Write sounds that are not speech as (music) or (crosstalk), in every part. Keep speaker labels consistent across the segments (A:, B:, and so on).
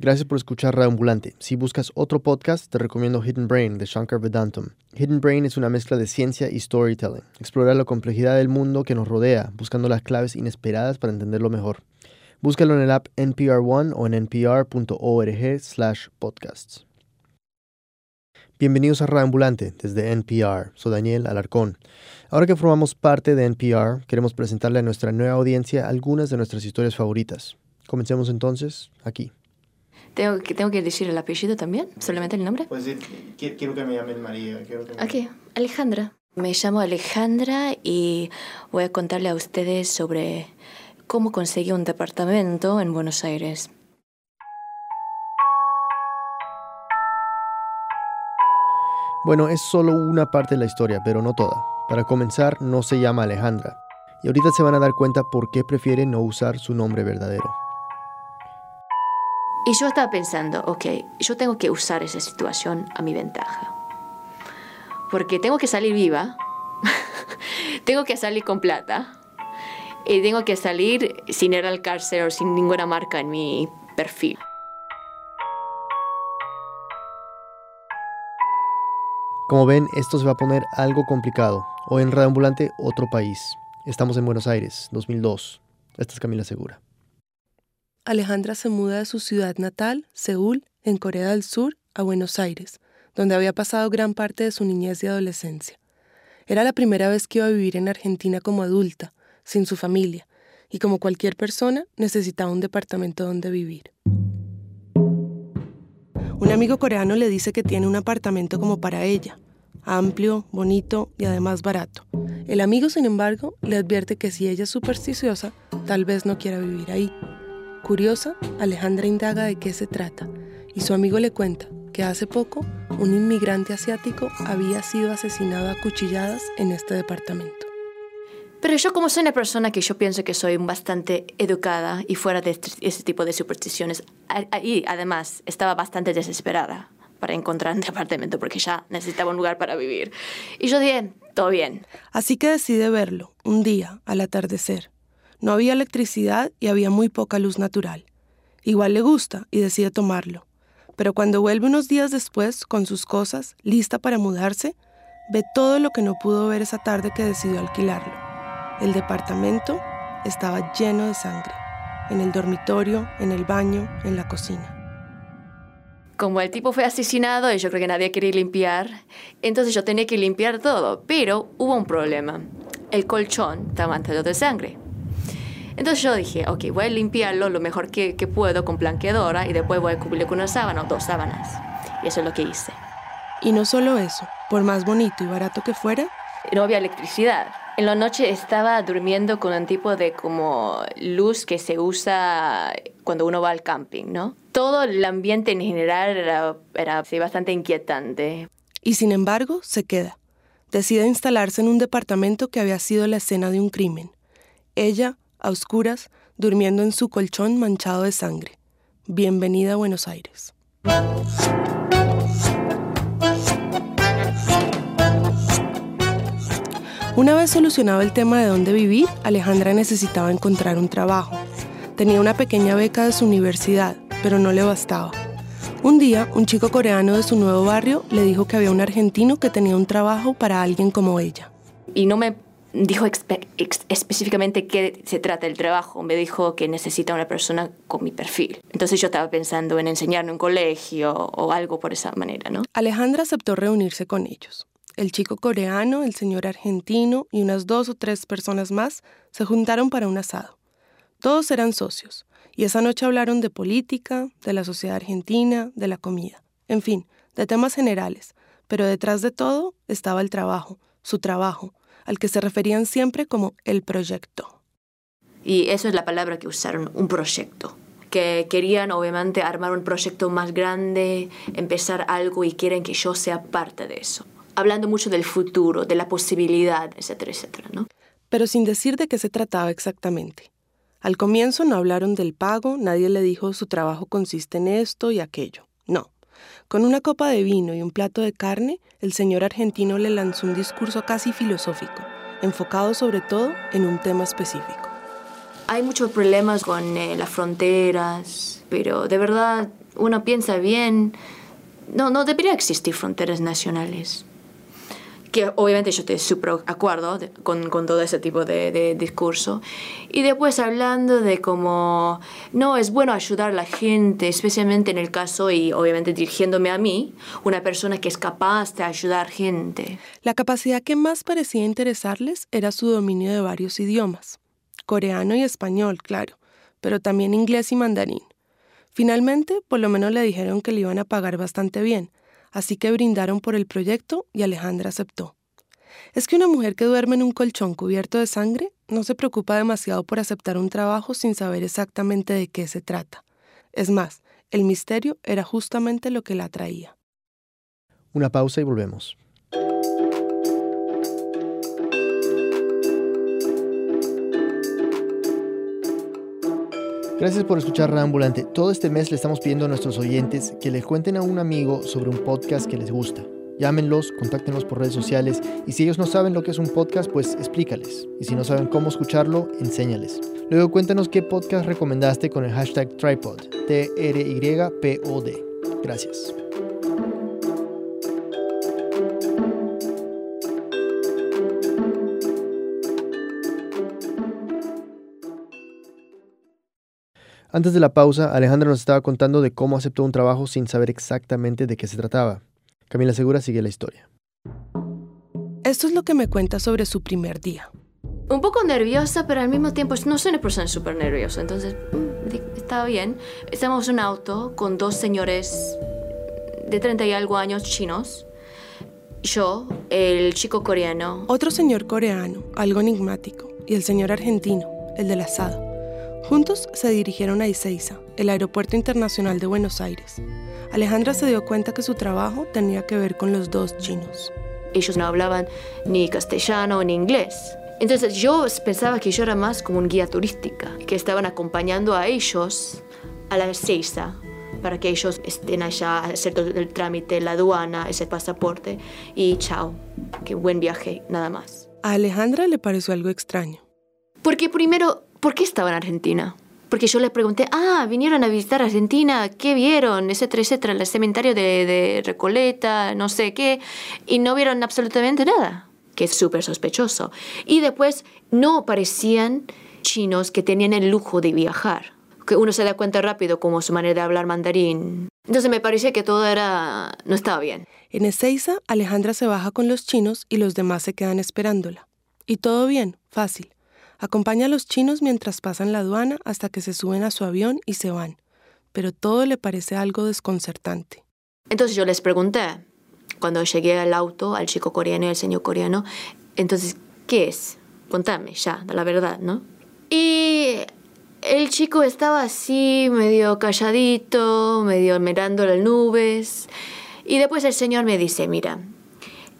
A: Gracias por escuchar Radio Ambulante. Si buscas otro podcast, te recomiendo Hidden Brain de Shankar Vedantam. Hidden Brain es una mezcla de ciencia y storytelling. Explora la complejidad del mundo que nos rodea, buscando las claves inesperadas para entenderlo mejor. Búscalo en el app NPR One o en npr.org/podcasts. Bienvenidos a Radio Ambulante desde NPR. Soy Daniel Alarcón. Ahora que formamos parte de NPR, queremos presentarle a nuestra nueva audiencia algunas de nuestras historias favoritas. Comencemos entonces aquí.
B: ¿Tengo que, ¿Tengo que decir el apellido también? ¿Solamente el nombre?
A: Pues quiero que me llamen María. Quiero que
B: me... Alejandra. Me llamo Alejandra y voy a contarle a ustedes sobre cómo conseguí un departamento en Buenos Aires.
A: Bueno, es solo una parte de la historia, pero no toda. Para comenzar, no se llama Alejandra. Y ahorita se van a dar cuenta por qué prefiere no usar su nombre verdadero.
B: Y yo estaba pensando, ok, yo tengo que usar esa situación a mi ventaja. Porque tengo que salir viva, (laughs) tengo que salir con plata, y tengo que salir sin ir al cárcel o sin ninguna marca en mi perfil.
A: Como ven, esto se va a poner algo complicado. O en Radio Ambulante, otro país. Estamos en Buenos Aires, 2002. Esta es Camila Segura.
C: Alejandra se muda de su ciudad natal, Seúl, en Corea del Sur, a Buenos Aires, donde había pasado gran parte de su niñez y adolescencia. Era la primera vez que iba a vivir en Argentina como adulta, sin su familia, y como cualquier persona necesitaba un departamento donde vivir. Un amigo coreano le dice que tiene un apartamento como para ella, amplio, bonito y además barato. El amigo, sin embargo, le advierte que si ella es supersticiosa, tal vez no quiera vivir ahí. Curiosa, Alejandra indaga de qué se trata y su amigo le cuenta que hace poco un inmigrante asiático había sido asesinado a cuchilladas en este departamento.
B: Pero yo como soy una persona que yo pienso que soy bastante educada y fuera de este, ese tipo de supersticiones, y además estaba bastante desesperada para encontrar un departamento porque ya necesitaba un lugar para vivir. Y yo dije, todo bien.
C: Así que decide verlo, un día, al atardecer. No había electricidad y había muy poca luz natural. Igual le gusta y decide tomarlo. Pero cuando vuelve unos días después con sus cosas, lista para mudarse, ve todo lo que no pudo ver esa tarde que decidió alquilarlo. El departamento estaba lleno de sangre, en el dormitorio, en el baño, en la cocina.
B: Como el tipo fue asesinado y yo creo que nadie quería limpiar, entonces yo tenía que limpiar todo, pero hubo un problema. El colchón estaba manchado de sangre. Entonces yo dije, ok, voy a limpiarlo lo mejor que, puedo con blanqueadora y después voy a cubrirlo con una sábana o dos sábanas. Y eso es lo que hice.
C: Y no solo eso, por más bonito y barato que fuera,
B: no había electricidad. En la noche estaba durmiendo con un tipo de como luz que se usa cuando uno va al camping, ¿no? Todo el ambiente en general era, era bastante inquietante.
C: Y sin embargo, se queda. Decide instalarse en un departamento que había sido la escena de un crimen. Ella, a oscuras, durmiendo en su colchón manchado de sangre. Bienvenida a Buenos Aires. Una vez solucionado el tema de dónde vivir, Alejandra necesitaba encontrar un trabajo. Tenía una pequeña beca de su universidad, pero no le bastaba. Un día, un chico coreano de su nuevo barrio le dijo que había un argentino que tenía un trabajo para alguien como ella.
B: Y no me dijo específicamente qué se trata el trabajo. Me dijo que necesita una persona con mi perfil. Entonces yo estaba pensando en enseñar en un colegio o algo por esa manera, ¿no?
C: Alejandra aceptó reunirse con ellos. El chico coreano, el señor argentino y unas dos o tres personas más se juntaron para un asado. Todos eran socios, y esa noche hablaron de política, de la sociedad argentina, de la comida, en fin, de temas generales, pero detrás de todo estaba el trabajo, su trabajo, al que se referían siempre como el proyecto.
B: Y eso es la palabra que usaron, un proyecto. Que querían obviamente armar un proyecto más grande, empezar algo y quieren que yo sea parte de eso. Hablando mucho del futuro, de la posibilidad, etcétera, etcétera, ¿no?
C: Pero sin decir de qué se trataba exactamente. Al comienzo no hablaron del pago, nadie le dijo su trabajo consiste en esto y aquello. Con una copa de vino y un plato de carne, el señor argentino le lanzó un discurso casi filosófico, enfocado sobre todo en un tema específico.
B: Hay muchos problemas con eh, las fronteras, pero de verdad uno piensa bien, no, no debería existir fronteras nacionales que obviamente yo estoy súper acuerdo con, con, todo ese tipo de, de, discurso. Y después hablando de cómo no es bueno ayudar a la gente, especialmente en el caso, y obviamente dirigiéndome a mí, una persona que es capaz de ayudar gente.
C: La capacidad que más parecía interesarles era su dominio de varios idiomas, coreano y español, claro, pero también inglés y mandarín. Finalmente, por lo menos le dijeron que le iban a pagar bastante bien, así que brindaron por el proyecto y Alejandra aceptó. Es que una mujer que duerme en un colchón cubierto de sangre no se preocupa demasiado por aceptar un trabajo sin saber exactamente de qué se trata. Es más, el misterio era justamente lo que la atraía.
A: Una pausa y volvemos. Gracias por escuchar Ambulante. Todo este mes le estamos pidiendo a nuestros oyentes que le cuenten a un amigo sobre un podcast que les gusta. Llámenlos, contáctenlos por redes sociales y si ellos no saben lo que es un podcast, pues explícales. Y si no saben cómo escucharlo, enséñales. Luego cuéntanos qué podcast recomendaste con el hashtag Tripod, T-R-Y-P-O-D. Gracias. Antes de la pausa, Alejandra nos estaba contando de cómo aceptó un trabajo sin saber exactamente de qué se trataba. Camila Segura sigue la historia.
C: Esto es lo que me cuenta sobre su primer día.
B: Un poco nerviosa, pero al mismo tiempo no soy una persona súper nerviosa, entonces mm, estaba bien. Estamos en un auto con dos señores de 30 y algo años chinos. Yo, el chico coreano.
C: Otro señor coreano, algo enigmático, y el señor argentino, el del asado. Juntos se dirigieron a Ezeiza, el aeropuerto internacional de Buenos Aires. Alejandra se dio cuenta que su trabajo tenía que ver con los dos chinos.
B: Ellos no hablaban ni castellano ni inglés. Entonces yo pensaba que yo era más como un guía turística, que estaban acompañando a ellos a la Ezeiza para que ellos estén allá, hacer todo el trámite, la aduana, ese pasaporte y chao, qué buen viaje, nada más.
C: A Alejandra le pareció algo extraño.
B: Porque primero ¿por qué estaba en Argentina? Porque yo le pregunté, ah, vinieron a visitar Argentina, ¿qué vieron? Etcétera, etcétera, el cementerio de, de Recoleta, no sé qué, y no vieron absolutamente nada, que es súper sospechoso. Y después no parecían chinos que tenían el lujo de viajar, que uno se da cuenta rápido como su manera de hablar mandarín. Entonces me parecía que todo era, no estaba bien.
C: En Ezeiza, Alejandra se baja con los chinos y los demás se quedan esperándola. Y todo bien, fácil. Acompaña a los chinos mientras pasan la aduana hasta que se suben a su avión y se van, pero todo le parece algo desconcertante.
B: Entonces yo les pregunté, cuando llegué al auto, al chico coreano y al señor coreano, entonces, ¿qué es? Contame ya, la verdad, ¿no? Y el chico estaba así, medio calladito, medio mirando las nubes. Y después el señor me dice, mira,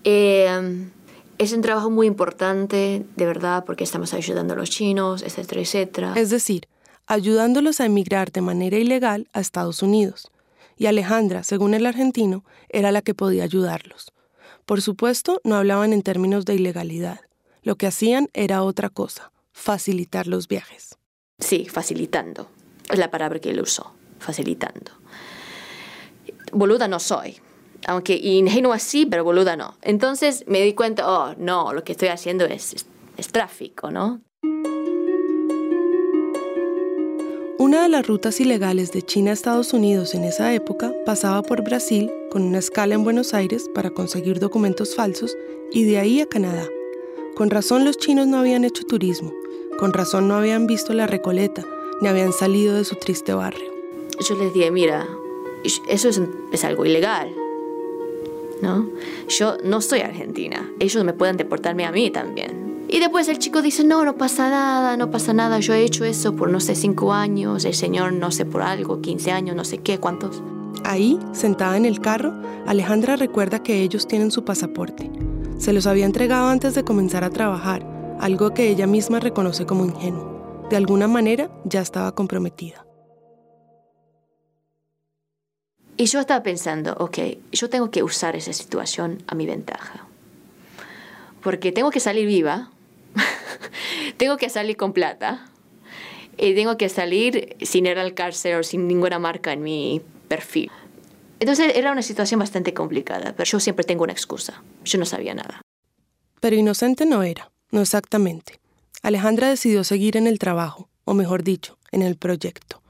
B: eh, es un trabajo muy importante, de verdad, porque estamos ayudando a los chinos, etcétera, etcétera.
C: Es decir, ayudándolos a emigrar de manera ilegal a Estados Unidos. Y Alejandra, según el argentino, era la que podía ayudarlos. Por supuesto, no hablaban en términos de ilegalidad. Lo que hacían era otra cosa, facilitar los viajes.
B: Sí, facilitando. Es la palabra que él usó, facilitando. Boluda no soy, aunque ingenua sí, pero boluda no. Entonces me di cuenta, oh, no, lo que estoy haciendo es, es, tráfico, ¿no?
C: Una de las rutas ilegales de China a Estados Unidos en esa época pasaba por Brasil con una escala en Buenos Aires para conseguir documentos falsos y de ahí a Canadá. Con razón los chinos no habían hecho turismo, con razón no habían visto la Recoleta, ni habían salido de su triste barrio.
B: Yo les dije, mira, eso es, es algo ilegal, ¿no? Yo no soy argentina, ellos me pueden deportarme a mí también. Y después el chico dice, no, no pasa nada, no pasa nada, yo he hecho eso por no sé, cinco años, el señor no sé por algo, 15 años, no sé qué, cuántos.
C: Ahí, sentada en el carro, Alejandra recuerda que ellos tienen su pasaporte. Se los había entregado antes de comenzar a trabajar, algo que ella misma reconoce como ingenuo. De alguna manera ya estaba comprometida.
B: Y yo estaba pensando, ok, yo tengo que usar esa situación a mi ventaja. Porque tengo que salir viva, (laughs) tengo que salir con plata, y tengo que salir sin ir al cárcel o sin ninguna marca en mi perfil. Entonces era una situación bastante complicada, pero yo siempre tengo una excusa. Yo no sabía nada.
C: Pero inocente no era, no exactamente. Alejandra decidió seguir en el trabajo, o mejor dicho, en el proyecto.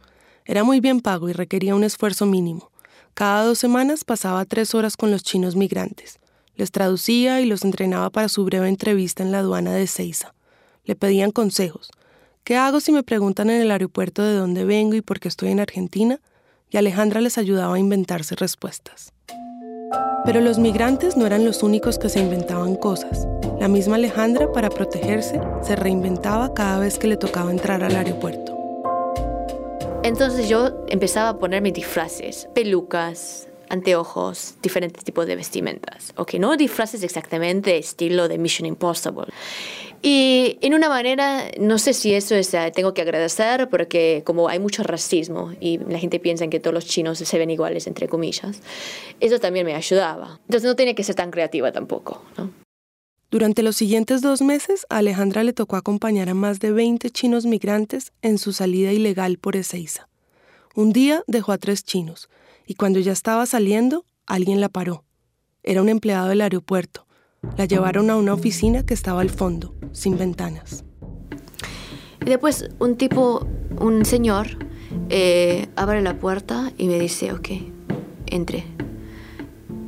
C: Era muy bien pago y requería un esfuerzo mínimo. Cada dos semanas pasaba tres horas con los chinos migrantes. Les traducía y los entrenaba para su breve entrevista en la aduana de Ceiza. Le pedían consejos. ¿Qué hago si me preguntan en el aeropuerto de dónde vengo y por qué estoy en Argentina? Y Alejandra les ayudaba a inventarse respuestas. Pero los migrantes no eran los únicos que se inventaban cosas. La misma Alejandra, para protegerse, se reinventaba cada vez que le tocaba entrar al aeropuerto.
B: Entonces yo empezaba a ponerme disfraces, pelucas, anteojos, diferentes tipos de vestimentas. Ok, no disfraces exactamente estilo de Mission Impossible. Y en una manera, no sé si eso es, eh, tengo que agradecer porque como hay mucho racismo y la gente piensa que todos los chinos se ven iguales, entre comillas, eso también me ayudaba. Entonces no tenía que ser tan creativa tampoco.
C: Durante los siguientes dos meses, Alejandra le tocó acompañar a más de 20 chinos migrantes en su salida ilegal por Ezeiza. Un día dejó a tres chinos, y cuando ya estaba saliendo, alguien la paró. Era un empleado del aeropuerto. La llevaron a una oficina que estaba al fondo, sin ventanas.
B: Y después un tipo, un señor, eh, abre la puerta y me dice, ok, entré.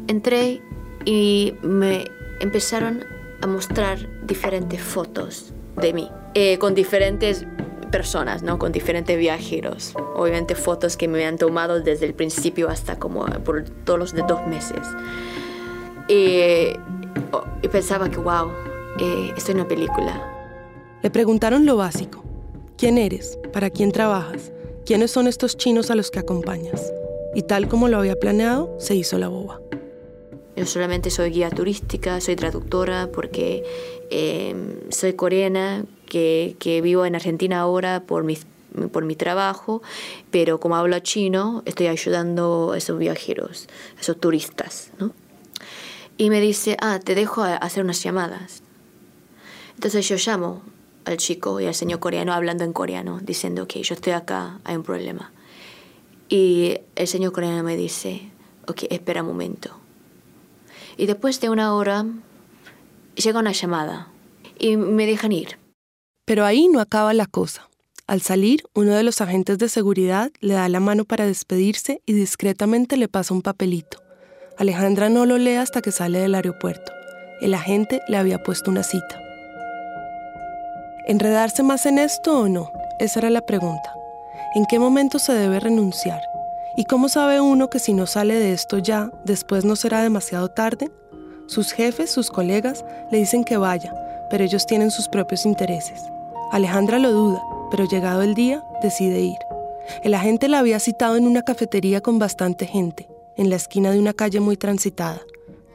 B: Entré y me empezaron a mostrar diferentes fotos de mí, eh, con diferentes personas, ¿no? Con diferentes viajeros. Obviamente fotos que me han tomado desde el principio hasta como por todos los dos meses. Y, y pensaba que, wow, eh, estoy en una película.
C: Le preguntaron lo básico. ¿Quién eres? ¿Para quién trabajas? ¿Quiénes son estos chinos a los que acompañas? Y tal como lo había planeado, se hizo la boba.
B: Yo solamente soy guía turística, soy traductora porque eh, soy coreana, que, vivo en Argentina ahora por mi, por mi trabajo, pero como hablo chino, estoy ayudando a esos viajeros, a esos turistas, ¿no? Y me dice, ah, te dejo hacer unas llamadas. Entonces yo llamo al chico y al señor coreano hablando en coreano, diciendo que yo estoy acá, hay un problema. Y el señor coreano me dice, ok, espera un momento. Y después de una hora llega una llamada y me dejan ir.
C: Pero ahí no acaba la cosa. Al salir, uno de los agentes de seguridad le da la mano para despedirse y discretamente le pasa un papelito. Alejandra no lo lee hasta que sale del aeropuerto. El agente le había puesto una cita. ¿Enredarse más en esto o no? Esa era la pregunta. ¿En qué momento se debe renunciar? ¿Y cómo sabe uno que si no sale de esto ya, después no será demasiado tarde? Sus jefes, sus colegas, le dicen que vaya, pero ellos tienen sus propios intereses. Alejandra lo duda, pero llegado el día, decide ir. El agente la había citado en una cafetería con bastante gente, en la esquina de una calle muy transitada.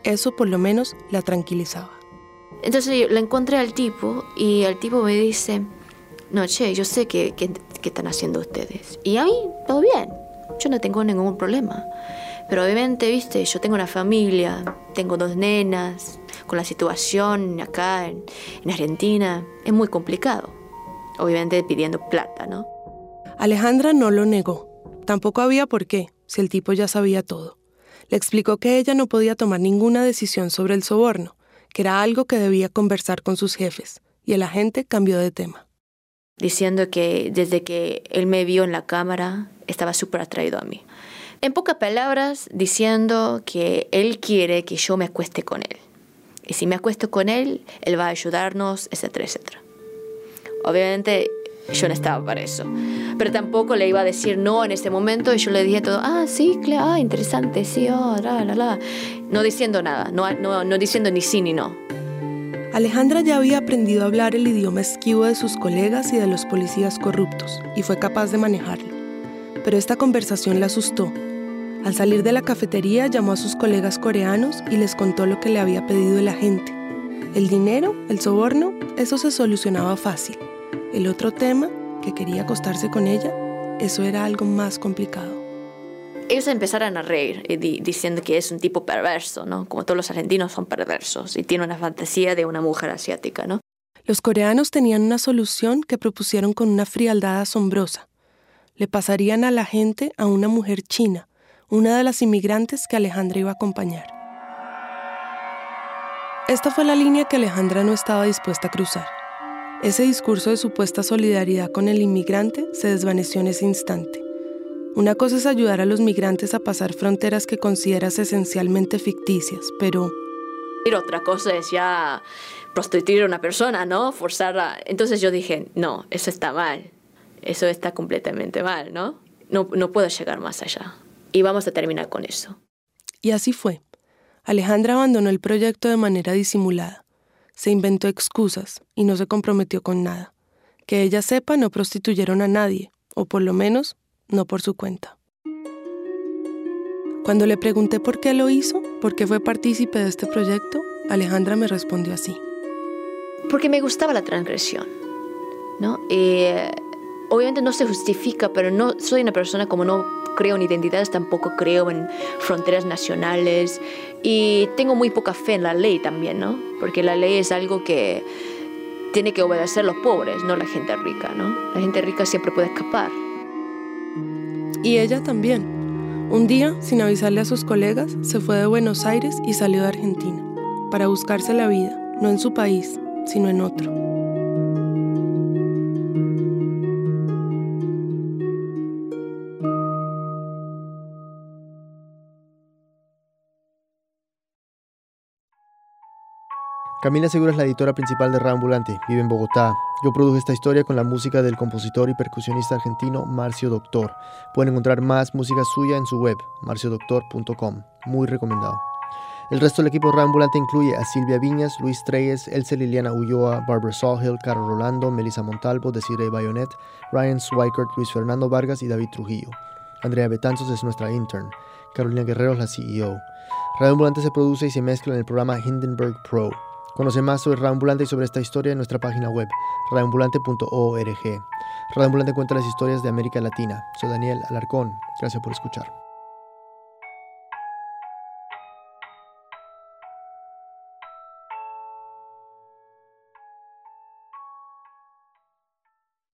C: Eso por lo menos la tranquilizaba.
B: Entonces le encontré al tipo y el tipo me dice, no, che, yo sé qué que, están haciendo ustedes. Y a mí, todo bien, yo no tengo ningún problema. Pero obviamente, viste, yo tengo una familia, tengo dos nenas, con la situación acá en Argentina, es muy complicado obviamente pidiendo plata, ¿no?
C: Alejandra no lo negó. Tampoco había por qué, si el tipo ya sabía todo. Le explicó que ella no podía tomar ninguna decisión sobre el soborno, que era algo que debía conversar con sus jefes, y el agente cambió de tema.
B: Diciendo que desde que él me vio en la cámara, estaba súper atraído a mí. En pocas palabras, diciendo que él quiere que yo me acueste con él. Y si me acuesto con él, él va a ayudarnos, etcétera, etcétera. Obviamente yo no estaba para eso. Pero tampoco le iba a decir no en ese momento y yo le dije todo, ah, sí, claro, ah, interesante, sí, oh, la, la, la. No diciendo nada, no, no, no diciendo ni sí ni no.
C: Alejandra ya había aprendido a hablar el idioma esquivo de sus colegas y de los policías corruptos y fue capaz de manejarlo. Pero esta conversación la asustó. Al salir de la cafetería llamó a sus colegas coreanos y les contó lo que le había pedido el agente. El dinero, el soborno, eso se solucionaba fácil. El otro tema, que quería acostarse con ella, eso era algo más complicado.
B: Ellos empezaron a reír diciendo que es un tipo perverso, ¿no? Como todos los argentinos son perversos y tiene una fantasía de una mujer asiática, ¿no?
C: Los coreanos tenían una solución que propusieron con una frialdad asombrosa. Le pasarían a la gente a una mujer china, una de las inmigrantes que Alejandra iba a acompañar. Esta fue la línea que Alejandra no estaba dispuesta a cruzar. Ese discurso de supuesta solidaridad con el inmigrante se desvaneció en ese instante. Una cosa es ayudar a los migrantes a pasar fronteras que consideras esencialmente ficticias, pero...
B: Otra cosa es ya prostituir a una persona, ¿no? Forzarla. Entonces yo dije, no, eso está mal. Eso está completamente mal, ¿no? No, no puedo llegar más allá. Y vamos a terminar con eso.
C: Y así fue. Alejandra abandonó el proyecto de manera disimulada. Se inventó excusas y no se comprometió con nada. Que ella sepa, no prostituyeron a nadie, o por lo menos no por su cuenta. Cuando le pregunté por qué lo hizo, por qué fue partícipe de este proyecto, Alejandra me respondió así.
B: Porque me gustaba la transgresión, ¿no? Eh, obviamente no se justifica, pero no soy una persona como no creo en identidades, tampoco creo en fronteras nacionales y tengo muy poca fe en la ley también, ¿no? Porque la ley es algo que tiene que obedecer los pobres, no la gente rica, ¿no? La gente rica siempre puede escapar.
C: Y ella también. Un día, sin avisarle a sus colegas, se fue de Buenos Aires y salió de Argentina, para buscarse la vida, no en su país, sino en otro.
A: Camila Segura es la editora principal de Ambulante, vive en Bogotá. Yo produje esta historia con la música del compositor y percusionista argentino Marcio Doctor. Pueden encontrar más música suya en su web, marciodoctor.com. Muy recomendado. El resto del equipo Ambulante incluye a Silvia Viñas, Luis Treyes, Elsa Liliana Ulloa, Barbara Sawhill, Carol Rolando, Melissa Montalvo, Desiree Bayonet, Ryan Swikert, Luis Fernando Vargas y David Trujillo. Andrea Betanzos es nuestra intern. Carolina Guerrero es la CEO. Radio Ambulante se produce y se mezcla en el programa Hindenburg Pro. Conoce más sobre Radioambulante y sobre esta historia en nuestra página web, radioambulante.org. Radioambulante cuenta las historias de América Latina. Soy Daniel Alarcón. Gracias por escuchar.